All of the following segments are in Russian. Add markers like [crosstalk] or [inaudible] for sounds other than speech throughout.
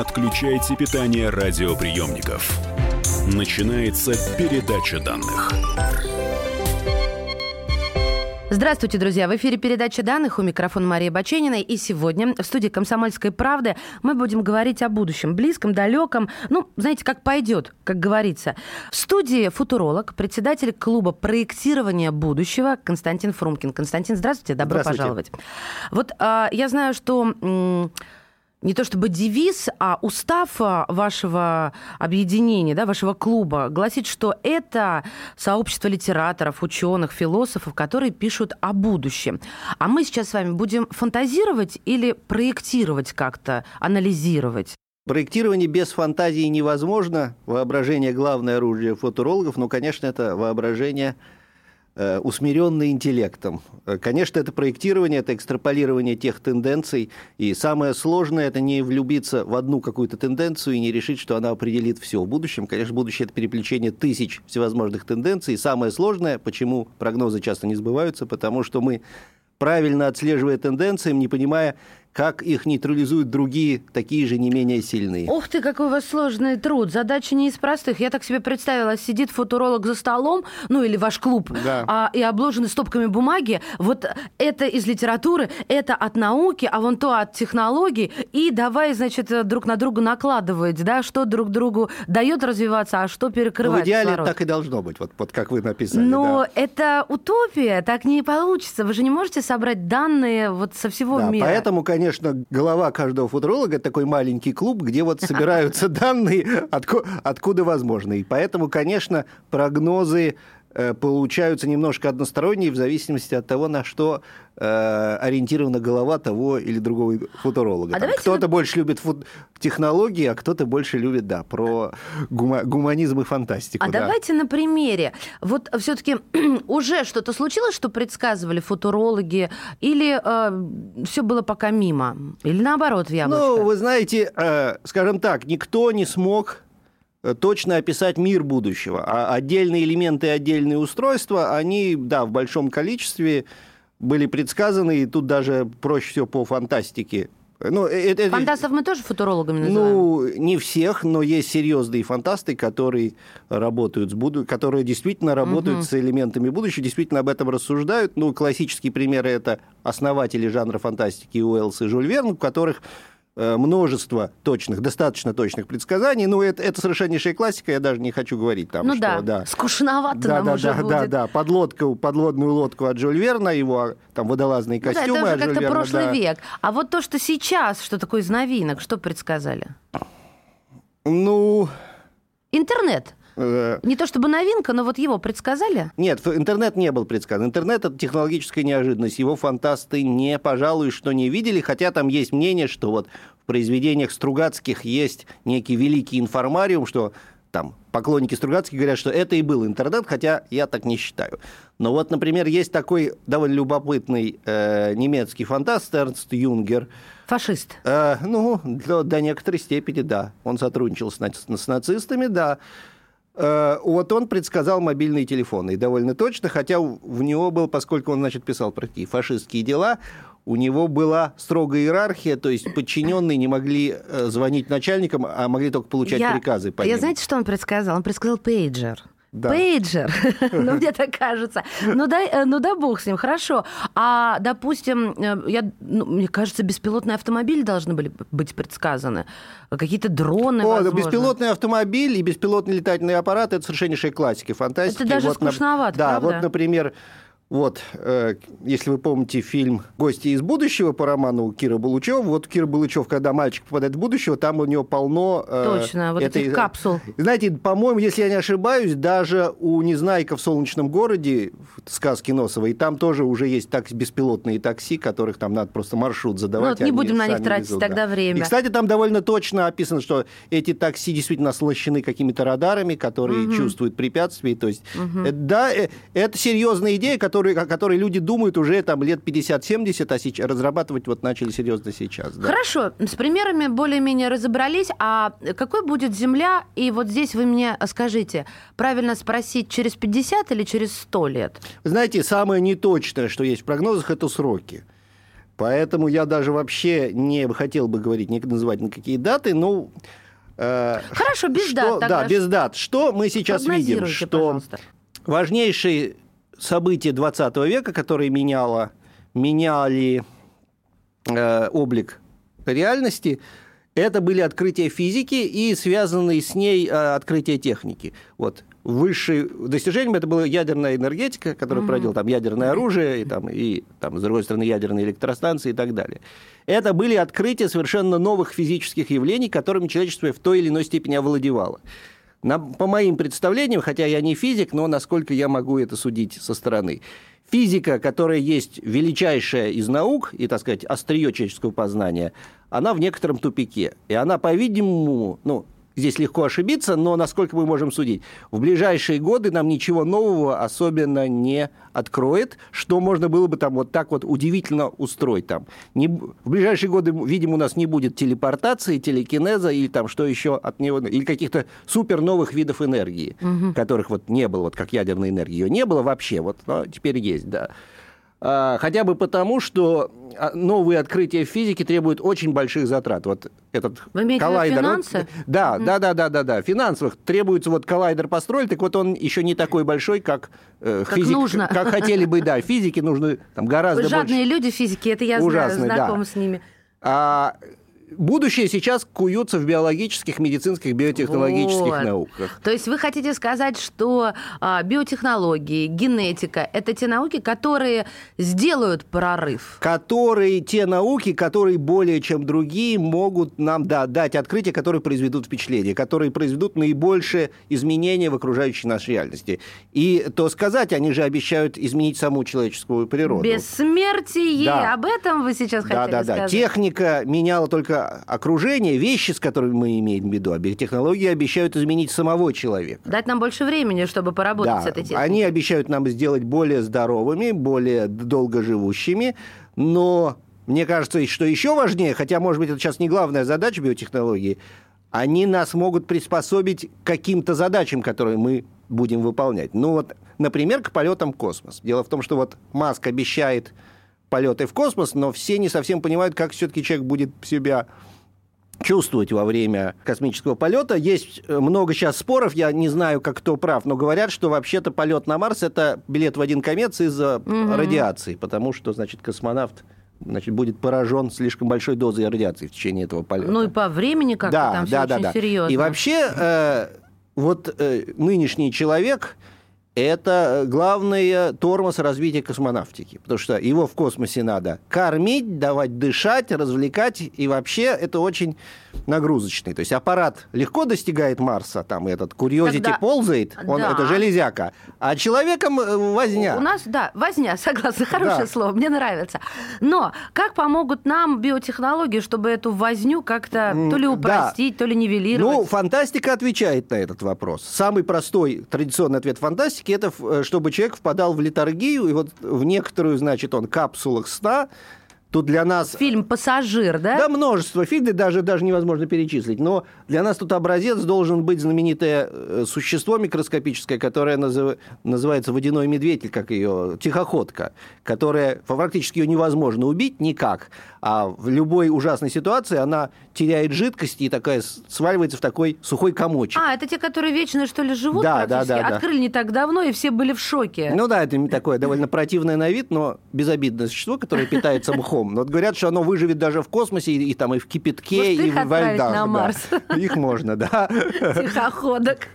отключайте питание радиоприемников. Начинается передача данных. Здравствуйте, друзья! В эфире передача данных у микрофона Мария Баченина. И сегодня в студии «Комсомольской правды» мы будем говорить о будущем, близком, далеком. Ну, знаете, как пойдет, как говорится. В студии футуролог, председатель клуба проектирования будущего Константин Фрумкин. Константин, здравствуйте, добро здравствуйте. пожаловать. Вот а, я знаю, что... М- не то чтобы девиз, а устав а, вашего объединения, да, вашего клуба гласит, что это сообщество литераторов, ученых, философов, которые пишут о будущем. А мы сейчас с вами будем фантазировать или проектировать как-то, анализировать? Проектирование без фантазии невозможно. Воображение – главное оружие футурологов. Но, конечно, это воображение э, усмиренное интеллектом. Э, Конечно, это проектирование, это экстраполирование тех тенденций. И самое сложное – это не влюбиться в одну какую-то тенденцию и не решить, что она определит все в будущем. Конечно, будущее – это переплетение тысяч всевозможных тенденций. И самое сложное, почему прогнозы часто не сбываются, потому что мы правильно отслеживая тенденции, не понимая, как их нейтрализуют другие, такие же не менее сильные. Ух ты, какой у вас сложный труд. Задача не из простых. Я так себе представила, сидит футуролог за столом, ну или ваш клуб, Да. а, и обложены стопками бумаги. Вот это из литературы, это от науки, а вон то от технологий. И давай, значит, друг на друга накладывать, да, что друг другу дает развиваться, а что Ну, перекрывает в идеале кислород. так и должно быть, вот, вот как вы написали. Но да. это утопия, так не получится. Вы же не можете собрать данные вот со всего Да, мира. поэтому, конечно, голова каждого футуролога – это такой маленький клуб, где вот собираются [laughs] данные, отку- откуда возможно. И поэтому, конечно, прогнозы получаются немножко односторонние в зависимости от того, на что э, ориентирована голова того или другого футуролога. А кто-то на- больше любит фут- технологии, а кто-то больше любит, да, про гума- гуманизм и фантастику. А да. давайте на примере. Вот все-таки [clears throat] уже что-то случилось, что предсказывали футурологи, или все было пока мимо? Или наоборот, в яблочко? Ну, вы знаете, э, скажем так, никто не смог э, точно описать мир будущего. А отдельные элементы отдельные устройства, они, да, в большом количестве были предсказаны, и тут даже проще всего по фантастике. Ну, э, это- Фантастов мы тоже футурологами называем. ну, не всех, но есть серьезные фантасты, которые работают с буду... которые действительно работают с элементами будущего, действительно об этом рассуждают. Ну, классические примеры это основатели жанра фантастики Уэллс и Жюль Верн, у которых э, множество точных, достаточно точных предсказаний. Ну, это, это совершеннейшая классика, я даже не хочу говорить там, ну что... да, скучновато Да, нам да, уже да, будет. да, да, подлодку, подводную лодку от Жюль Верна, его там водолазные Ну да, костюмы это уже как-то прошлый да. век. А вот то, что сейчас, что такое из новинок, что предсказали? Ну, Интернет. э, Не то чтобы новинка, но вот его предсказали? Нет, интернет не был предсказан. Интернет — это технологическая неожиданность. Его фантасты не, пожалуй, что не видели, хотя там есть мнение, что вот произведениях Стругацких есть некий великий информариум, что там поклонники Стругацких говорят, что это и был интернет, хотя я так не считаю. Но вот, например, есть такой довольно любопытный э, немецкий фантаст Эрнст Юнгер, Фашист. Э, ну, до, до некоторой степени, да. Он сотрудничал с, нац- с нацистами, да. Э, вот он предсказал мобильные телефоны, и довольно точно, хотя в него был, поскольку он, значит, писал про такие фашистские дела, у него была строгая иерархия, то есть подчиненные не могли э, звонить начальникам, а могли только получать я, приказы по я ним. знаете, что он предсказал? Он предсказал пейджер. Да. Пейджер, [laughs] ну мне так кажется. Ну да, э, ну да бог с ним, хорошо. А, допустим, э, я, ну, мне кажется, беспилотные автомобили должны были быть предсказаны. Какие-то дроны, О, возможно. беспилотный автомобиль и беспилотный летательный аппарат – это совершеннейшая классика фантастики. Это даже Вот, скучновато, Да, правда? вот, например, вот, э, если вы помните фильм «Гости из будущего» по роману Кира Булычева, вот Кира Булычев, когда мальчик попадает в будущее, там у него полно... э, Точно, вот этой- этих капсул. Знаете, по-моему, если я не ошибаюсь, даже у «Незнайка в солнечном городе» в сказке Носовой, там тоже уже есть так, беспилотные такси, которых там надо просто маршрут задавать. Ну вот не будем на них тратить везут, тогда да. время. И, кстати, там довольно точно описано, что эти такси действительно оснащены какими-то радарами, которые чувствуют препятствия. То есть, э, да, э, это серьезная идея, которую, о которой люди думают уже там лет 50-70, а сейчас разрабатывать вот начали серьезно сейчас. да. Хорошо, с примерами более-менее разобрались. А какой будет Земля? И вот здесь вы мне скажите, правильно спросить, через 50 или через 100 лет? Вы знаете, самое неточное, что есть в прогнозах, это сроки. Поэтому я даже вообще не хотел бы говорить, не называть никакие даты, но... Э, Хорошо, без что, дат. Тогда. Да, без дат. Что мы сейчас видим? Что пожалуйста. важнейшие события 20 века, которые меняло, меняли э, облик реальности, это были открытия физики и связанные с ней э, открытия техники. Вот высшим достижением это была ядерная энергетика, которая mm-hmm. породила там ядерное оружие и там и там с другой стороны ядерные электростанции и так далее. Это были открытия совершенно новых физических явлений, которыми человечество в той или иной степени овладевало. На, по моим представлениям, хотя я не физик, но насколько я могу это судить со стороны, физика, которая есть величайшая из наук и, так сказать, острие человеческого познания, она в некотором тупике. И она, по-видимому, ну, здесь легко ошибиться, но насколько мы можем судить, в ближайшие годы нам ничего нового особенно не откроет, что можно было бы там вот так вот удивительно устроить там. Не, в ближайшие годы, видимо, у нас не будет телепортации, телекинеза или там что еще от него, или каких-то супер новых видов энергии, угу. которых вот не было, вот как ядерной энергии, ее не было вообще, вот но теперь есть, да. А, хотя бы потому, что а, новые открытия в физике требуют очень больших затрат. Вот этот Вы имеете коллайдер. финансы? Да, да, да, да, да, да. Финансовых требуется вот коллайдер построить, так вот он еще не такой большой, как, э, как физик, нужно. как хотели бы, да. Физики нужны там гораздо жадные больше. люди физики, это я Ужасные, знаю, знаком да. с ними. А будущее сейчас куются в биологических, медицинских, биотехнологических вот. науках. То есть вы хотите сказать, что а, биотехнологии, генетика – это те науки, которые сделают прорыв? Которые, те науки, которые более чем другие могут нам да, дать открытия, которые произведут впечатление, которые произведут наибольшее изменение в окружающей нашей реальности. И то сказать, они же обещают изменить саму человеческую природу. Бессмертие, да. об этом вы сейчас хотели да, да, сказать. Да, Техника меняла только окружение, вещи, с которыми мы имеем в виду, а технологии обещают изменить самого человека. Дать нам больше времени, чтобы поработать да, с этой техникой. Они обещают нам сделать более здоровыми, более долгоживущими, но мне кажется, что еще важнее, хотя, может быть, это сейчас не главная задача биотехнологии, они нас могут приспособить к каким-то задачам, которые мы будем выполнять. Ну вот, например, к полетам в космос. Дело в том, что вот Маск обещает полеты в космос, но все не совсем понимают, как все-таки человек будет себя чувствовать во время космического полета. Есть э, много сейчас споров, я не знаю, как кто прав, но говорят, что вообще-то полет на Марс это билет в один конец из-за угу. радиации, потому что, значит, космонавт значит, будет поражен слишком большой дозой радиации в течение этого полета. Ну и по времени как-то да, там да, все да, очень да. серьезно. И вообще, э, вот э, нынешний человек, это главный тормоз развития космонавтики, потому что его в космосе надо кормить, давать дышать, развлекать, и вообще это очень нагрузочный. То есть аппарат легко достигает Марса, там этот Curiosity Тогда... ползает, он, да. это железяка, а человеком э, возня. У нас, да, возня, [laughs] согласна, хорошее да. слово, мне нравится. Но как помогут нам биотехнологии, чтобы эту возню как-то то ли упростить, да. то ли нивелировать? Ну, фантастика отвечает на этот вопрос. Самый простой традиционный ответ фантастики – это э, чтобы человек впадал в литургию, и вот в некоторую, значит, он капсулах сна, Тут для нас... Фильм «Пассажир», да? Да, множество фильмов, даже, даже невозможно перечислить. Но для нас тут образец должен быть знаменитое э, существо микроскопическое, которое назыв... называется водяной медведь, как ее, тихоходка, которая фактически ее невозможно убить никак, а в любой ужасной ситуации она теряет жидкость и такая сваливается в такой сухой комочек. А, это те, которые вечно, что ли, живут да, да, да, Открыли да. не так давно, и все были в шоке. Ну да, это такое довольно противное на вид, но безобидное существо, которое питается мхом. Но вот говорят, что оно выживет даже в космосе, и, и там и в кипятке, Может, и в льдах. на Марс. Да. [laughs] Их можно, да. [laughs] Тихоходок.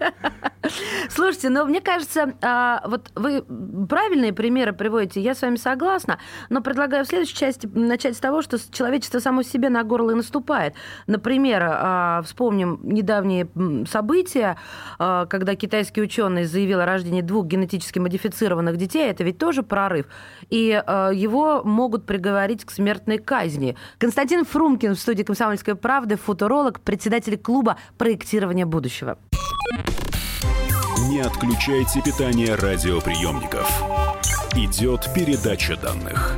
Слушайте, но мне кажется, а, вот вы правильные примеры приводите, я с вами согласна, но предлагаю в следующей части начать с того, что человечество само себе на горло и наступает. Например, а, вспомним недавние события, а, когда китайский ученый заявил о рождении двух генетически модифицированных детей, это ведь тоже прорыв, и его могут приговорить к смертной казни. Константин Фрумкин в студии «Комсомольской правды», футуролог, председатель клуба проектирования будущего. Не отключайте питание радиоприемников. Идет передача данных.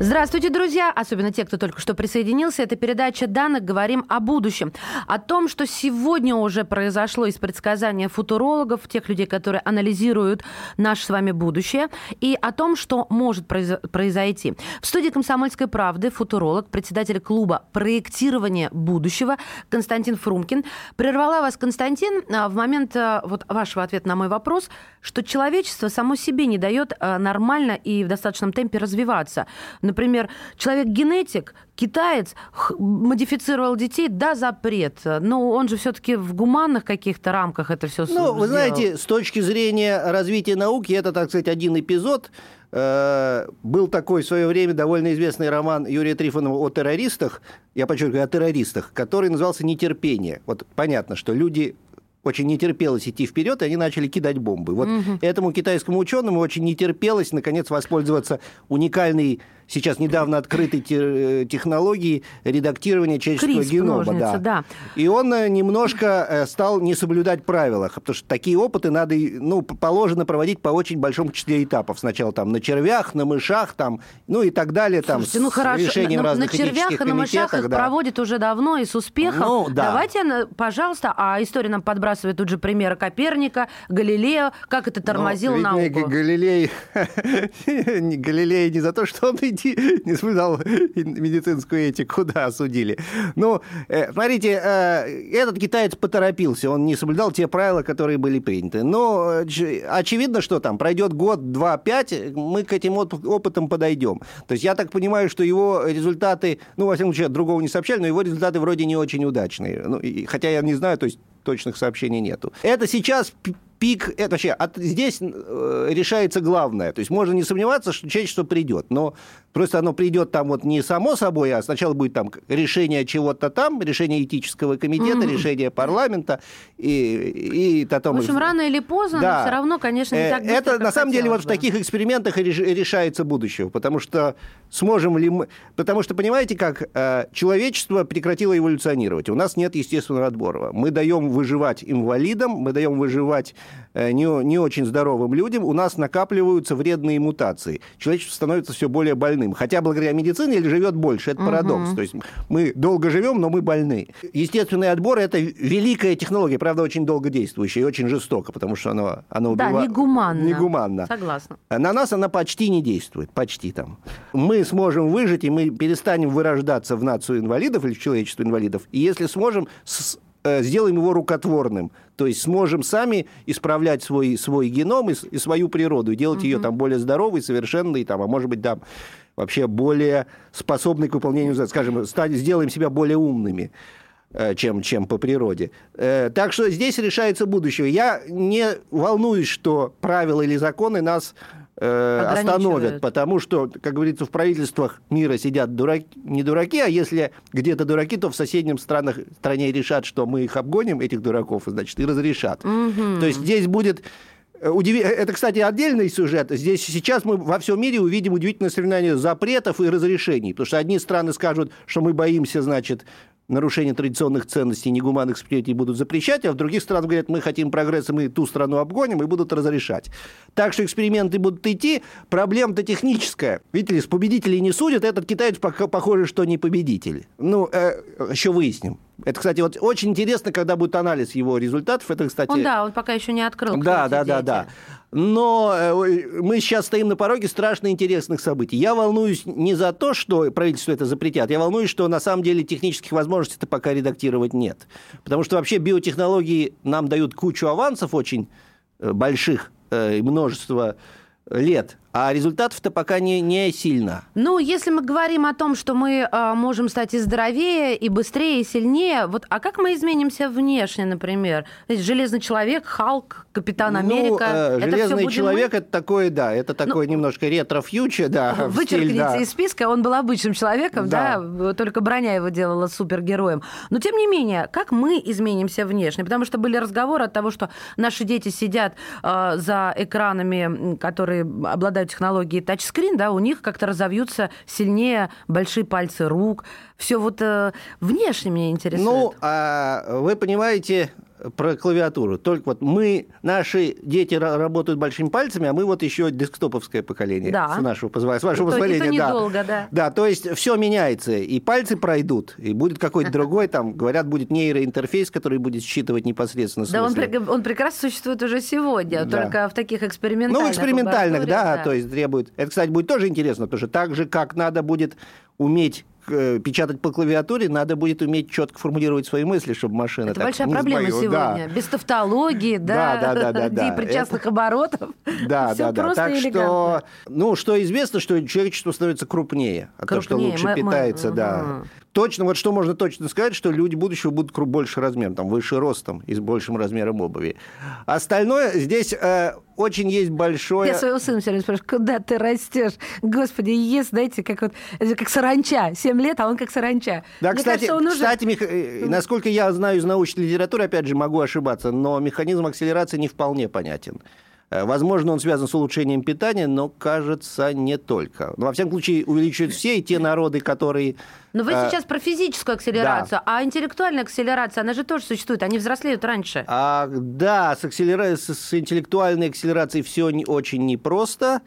Здравствуйте, друзья! Особенно те, кто только что присоединился. Это передача данных «Говорим о будущем». О том, что сегодня уже произошло из предсказания футурологов, тех людей, которые анализируют наше с вами будущее, и о том, что может произойти. В студии «Комсомольской правды» футуролог, председатель клуба проектирования будущего» Константин Фрумкин. Прервала вас, Константин, а, в момент а, вот вашего ответа на мой вопрос, что человечество само себе не дает а, нормально и в достаточном темпе развиваться Например, человек-генетик, китаец, модифицировал детей, да, запрет. Но он же все-таки в гуманных каких-то рамках это все Ну, вы знаете, с точки зрения развития науки, это, так сказать, один эпизод. Э, был такой в свое время довольно известный роман Юрия Трифонова о террористах, я подчеркиваю, о террористах, который назывался «Нетерпение». Вот понятно, что люди очень не терпелось идти вперед, и они начали кидать бомбы. Вот угу. этому китайскому ученому очень не терпелось, наконец, воспользоваться уникальной сейчас недавно открытой э, технологии редактирования человеческого Крисп, генома. да. да. И он э, немножко э, стал не соблюдать правила, потому что такие опыты надо, ну, положено проводить по очень большому числе этапов. Сначала там на червях, на мышах, там, ну и так далее, там, Слушайте, ну, с хорошо. решением на, разных на червях и на мышах их да. проводят уже давно и с успехом. Ну, да. Давайте, пожалуйста, а история нам подбрасывает тут же примеры Коперника, Галилея, как это тормозило ну, науку. Галилей, [laughs] Галилей не за то, что он иди, не соблюдал медицинскую этику, да, осудили. Ну, э, смотрите, э, этот китаец поторопился, он не соблюдал те правила, которые были приняты. Но очевидно, что там пройдет год, два, пять, мы к этим опытам подойдем. То есть я так понимаю, что его результаты, ну, во всяком случае, другого не сообщали, но его результаты вроде не очень удачные. Ну, и, хотя я не знаю, то есть точных сообщений нету. Это сейчас пик, это вообще, от, здесь э, решается главное. То есть можно не сомневаться, что человечество придет, но просто оно придет там вот не само собой, а сначала будет там решение чего-то там, решение этического комитета, mm-hmm. решение парламента и, и потом... В общем, рано или поздно, да. но все равно, конечно, не так быстро, Это на самом деле вот в таких экспериментах решается будущее, потому что сможем ли мы... Потому что, понимаете, как э, человечество прекратило эволюционировать. У нас нет естественного отбора. Мы даем выживать инвалидам, мы даем выживать Э, не, не очень здоровым людям, у нас накапливаются вредные мутации. Человечество становится все более больным. Хотя благодаря медицине живет больше. Это парадокс. Угу. То есть мы долго живем, но мы больны. Естественный отбор – это великая технология, правда, очень долго действующая и очень жестоко, потому что она, она убивает. Да, негуманно. Негуманно. Согласна. На нас она почти не действует. Почти там. Мы сможем выжить, и мы перестанем вырождаться в нацию инвалидов или в человечество инвалидов. И если сможем, Э, сделаем его рукотворным. То есть сможем сами исправлять свой, свой геном и, и свою природу, и делать угу. ее там более здоровой, совершенной, там, а может быть, там, вообще более способной к выполнению, скажем, стать, сделаем себя более умными э, чем, чем по природе. Э, так что здесь решается будущее. Я не волнуюсь, что правила или законы нас э, остановят, потому что, как говорится, в правительствах мира сидят дураки, не дураки, а если где-то дураки, то в соседнем странах, стране решат, что мы их обгоним, этих дураков, значит, и разрешат. Угу. То есть здесь будет э, Удиви... Э, это, кстати, отдельный сюжет. Здесь сейчас мы во всем мире увидим удивительное соревнование запретов и разрешений. Потому что одни страны скажут, что мы боимся, значит, нарушение традиционных ценностей негуманных восприятий будут запрещать, а в других странах говорят, мы хотим прогресса, мы ту страну обгоним и будут разрешать. Так что эксперименты будут идти. Проблема-то техническая. Видите ли, с победителей не судят, этот китаец похоже, что не победитель. Ну, э, еще выясним. Это, кстати, вот очень интересно, когда будет анализ его результатов. Это, кстати... Он, да, он пока еще не открыл. Да, да, да, да. Но э, мы сейчас стоим на пороге страшно интересных событий. Я волнуюсь не за то, что правительство это запретят, я волнуюсь, что на самом деле технических возможностей это пока редактировать нет. Потому что вообще биотехнологии нам дают кучу авансов очень э, больших, э, множество лет. А результатов-то пока не, не сильно. Ну, если мы говорим о том, что мы э, можем стать и здоровее, и быстрее, и сильнее, вот, а как мы изменимся внешне, например? Железный человек, Халк, Капитан Ну, Америка. э, это железный человек мы? это такое, да, это такое немножко ретро-фьючер, да. Вычеркните стиль, да. из списка, он был обычным человеком, да. Да. только броня его делала супергероем. Но тем не менее, как мы изменимся внешне? Потому что были разговоры от того, что наши дети сидят э, за экранами, которые обладают технологией тачскрин, да, у них как-то разовьются сильнее большие пальцы рук. Все вот э, внешне меня интересует. Ну, а вы понимаете про клавиатуру. Только вот мы, наши дети ра- работают большими пальцами, а мы вот еще десктоповское поколение. Да. С, нашего, позва- с вашего позволения. да. недолго, да. Да, то есть все меняется. И пальцы пройдут, и будет какой-то другой, там, говорят, будет нейроинтерфейс, который будет считывать непосредственно да, он, он прекрасно существует уже сегодня, Да. только в таких экспериментальных Ну, экспериментальных, да, лабораториях, то есть требует. Это, кстати, будет тоже интересно, потому что так же, как надо будет уметь печатать по клавиатуре, надо будет уметь четко формулировать свои мысли, чтобы машина Это так большая не проблема сбоила. сегодня. Да. Без тавтологии, да, Да, да, да, да, причастных оборотов. Да, [laughs] [laughs] Всё да, да. Так и что, элегантно. ну, что известно, что человечество становится крупнее, а то, что Крупнее. лучше Мы- мы- питается, да. Точно, вот что можно точно сказать, что люди будущего будут больше размером, там, выше ростом и с большим размером обуви. Остальное здесь э, очень есть большое... Я своего сына все время спрашиваю, куда ты растешь? Господи, ест, знаете, как вот, это как саранча. Семь лет, а он как саранча. Да, Мне кстати, кажется, он уже- кстати, мех- э, насколько я знаю из научной литературы, опять же, могу ошибаться, но механизм акселерации не вполне понятен. Э, Возможно, он связан с улучшением питания, но, кажется, не только. Но, во всяком случае, увеличивают все, и те народы, которые... Но вы э, сейчас про физическую акселерацию, а интеллектуальная акселерация, она же тоже существует, они взрослеют раньше. А, да, с, акселера- с интеллектуальной акселерацией все не, очень непросто.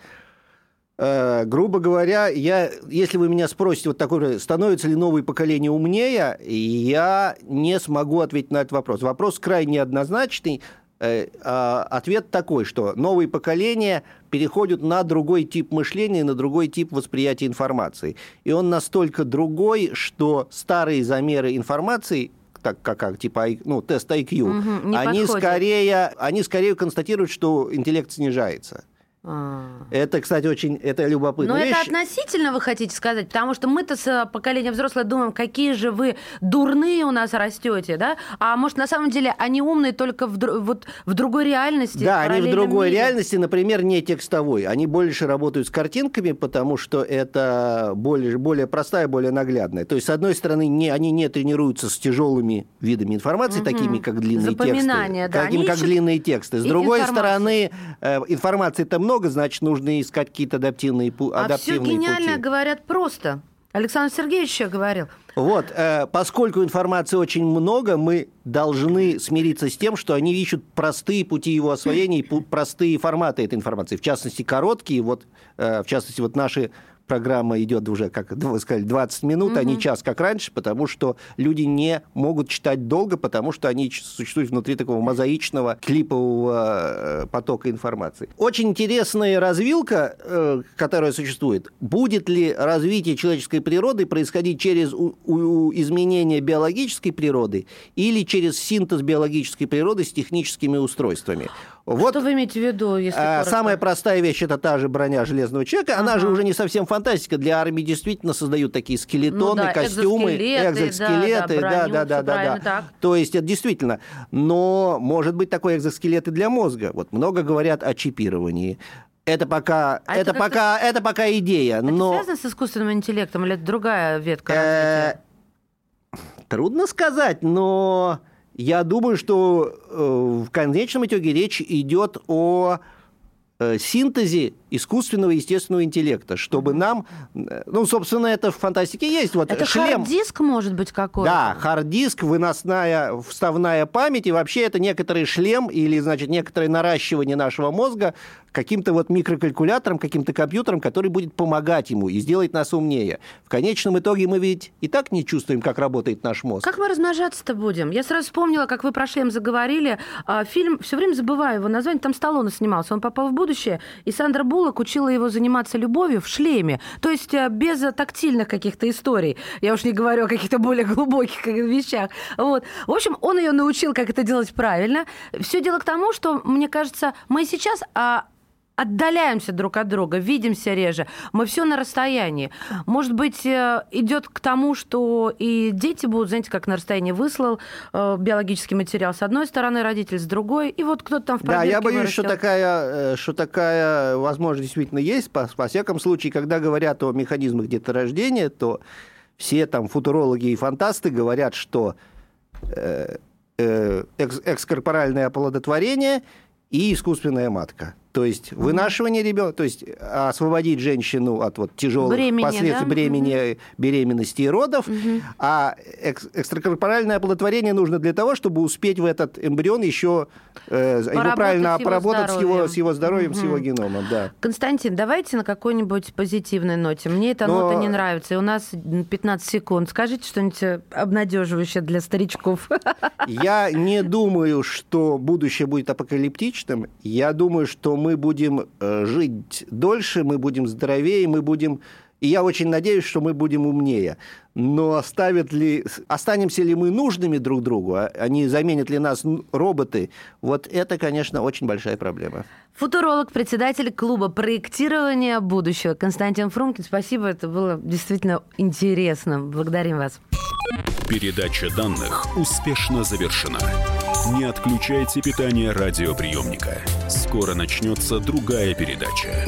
Э, грубо говоря, я, если вы меня спросите, вот такой, становится ли новое поколение умнее, я не смогу ответить на этот вопрос. Вопрос крайне однозначный. Э, а ответ такой, что новые поколения переходят на другой тип мышления, на другой тип восприятия информации. И он настолько другой, что старые замеры информации так как, как типа ну, тест IQ, не они подходят. скорее, они скорее констатируют, что интеллект снижается. А. Это, кстати, очень это любопытная Но вещь. это относительно, вы хотите сказать, потому что мы-то с э, поколением взрослых думаем, какие же вы дурные у нас растете, да? А может, на самом деле они умные только в, вот, в другой реальности? Да, они в другой мире? реальности, например, не текстовой. Они больше работают с картинками, потому что это более, более простая, более наглядная. То есть, с одной стороны, не, они не тренируются с тяжелыми видами информации, Мгм. такими как длинные Запоминание, тексты. да, Такими они как ищут длинные тексты. С другой информацию. стороны, э, информации-то много, значит, нужно искать какие-то адаптивные, пу- А все адаптивные гениально пути. говорят просто. Александр Сергеевич еще говорил. Вот, э, поскольку информации очень много, мы должны смириться с тем, что они ищут простые пути его освоения и простые форматы этой информации. В частности, короткие. Вот, э, в частности, вот наши программа идет уже, как вы сказали, 20 минут, а не час, как раньше, потому что люди не могут читать долго, потому что они существуют внутри такого мозаичного, клипового э, потока информации. Очень интересная развилка, э, которая существует. Будет ли развитие человеческой природы происходить через изменение биологической природы или через синтез биологической природы с техническими устройствами? Вот Что вы имеете в виду, если а? Самая простая вещь это та же броня железного человека. Она Ага. же уже не совсем фантастика. Для армии действительно создают такие скелетоны, Ну да, костюмы, экзоскелеты, да, да, Да, броню, да, да. То есть это действительно. Но может быть такой экзоскелет и для мозга. Вот много говорят о чипировании. Это пока, А это, это пока, это пока идея. Это но связано с искусственным интеллектом или это другая ветка Э, развития? Трудно сказать, но я думаю, что э, в конечном итоге речь идет о э, синтезе искусственного естественного интеллекта, чтобы нам, э, ну, собственно, это в фантастике есть. Вот Это шлем. hard disk может быть какой-то? Да, hard disk, выносная, вставная память, и вообще это некоторый шлем или, значит, некоторое наращивание нашего мозга каким-то вот микрокалькулятором, каким-то компьютером, который будет помогать ему и сделать нас умнее. В конечном итоге мы ведь и так не чувствуем, как работает наш мозг. Как мы размножаться-то будем? Я сразу вспомнила, как вы про шлем заговорили. А, Фильм, все время забываю его название, там Сталлоне снимался. Он попал в будущее, и Сандра Буллок учила его заниматься любовью в шлеме. То есть э, без тактильных каких-то историй. Я уж не говорю о каких-то более глубоких вещах. Вот. В общем, он ее научил, как это делать правильно. Все дело к тому, что, мне кажется, мы сейчас... а, отдаляемся друг от друга, видимся реже, мы все на расстоянии. Может быть, э, идет к тому, что и дети будут, знаете, как на расстоянии выслал э, биологический материал с одной стороны, родитель с другой, и вот кто-то там в Да, я боюсь, вырастет. что такая, э, что такая возможность действительно есть. По, по всяком случае, когда говорят о механизмах деторождения, то все там футурологи и фантасты говорят, что э, э, экс, экскорпоральное оплодотворение и искусственная матка. То есть вынашивание ребенка, то есть освободить женщину от вот тяжелых Бремени, последствий да? бремени, беременности и родов, а экс- экстракорпоральное оплодотворение нужно для того, чтобы успеть в этот эмбрион еще э, его правильно с его обработать с его, здоровьем. с его здоровьем, с его геномом, да. Константин, давайте на какой-нибудь позитивной ноте. Мне эта Но- нота не нравится, и у нас 15 секунд. Скажите что-нибудь э, обнадеживающее для старичков. Я не думаю, что будущее будет апокалиптичным. Я думаю, что мы будем э, жить дольше, мы будем здоровее, мы будем... И я очень надеюсь, что мы будем умнее. Но оставят ли, останемся ли мы нужными друг другу, а а не заменят ли нас роботы, вот это, конечно, очень большая проблема. Футуролог, председатель клуба проектирования будущего Константин Фрумкин. Спасибо, это было действительно интересно. Благодарим вас. Передача данных успешно завершена. Не отключайте питание радиоприемника. Скоро начнется другая передача.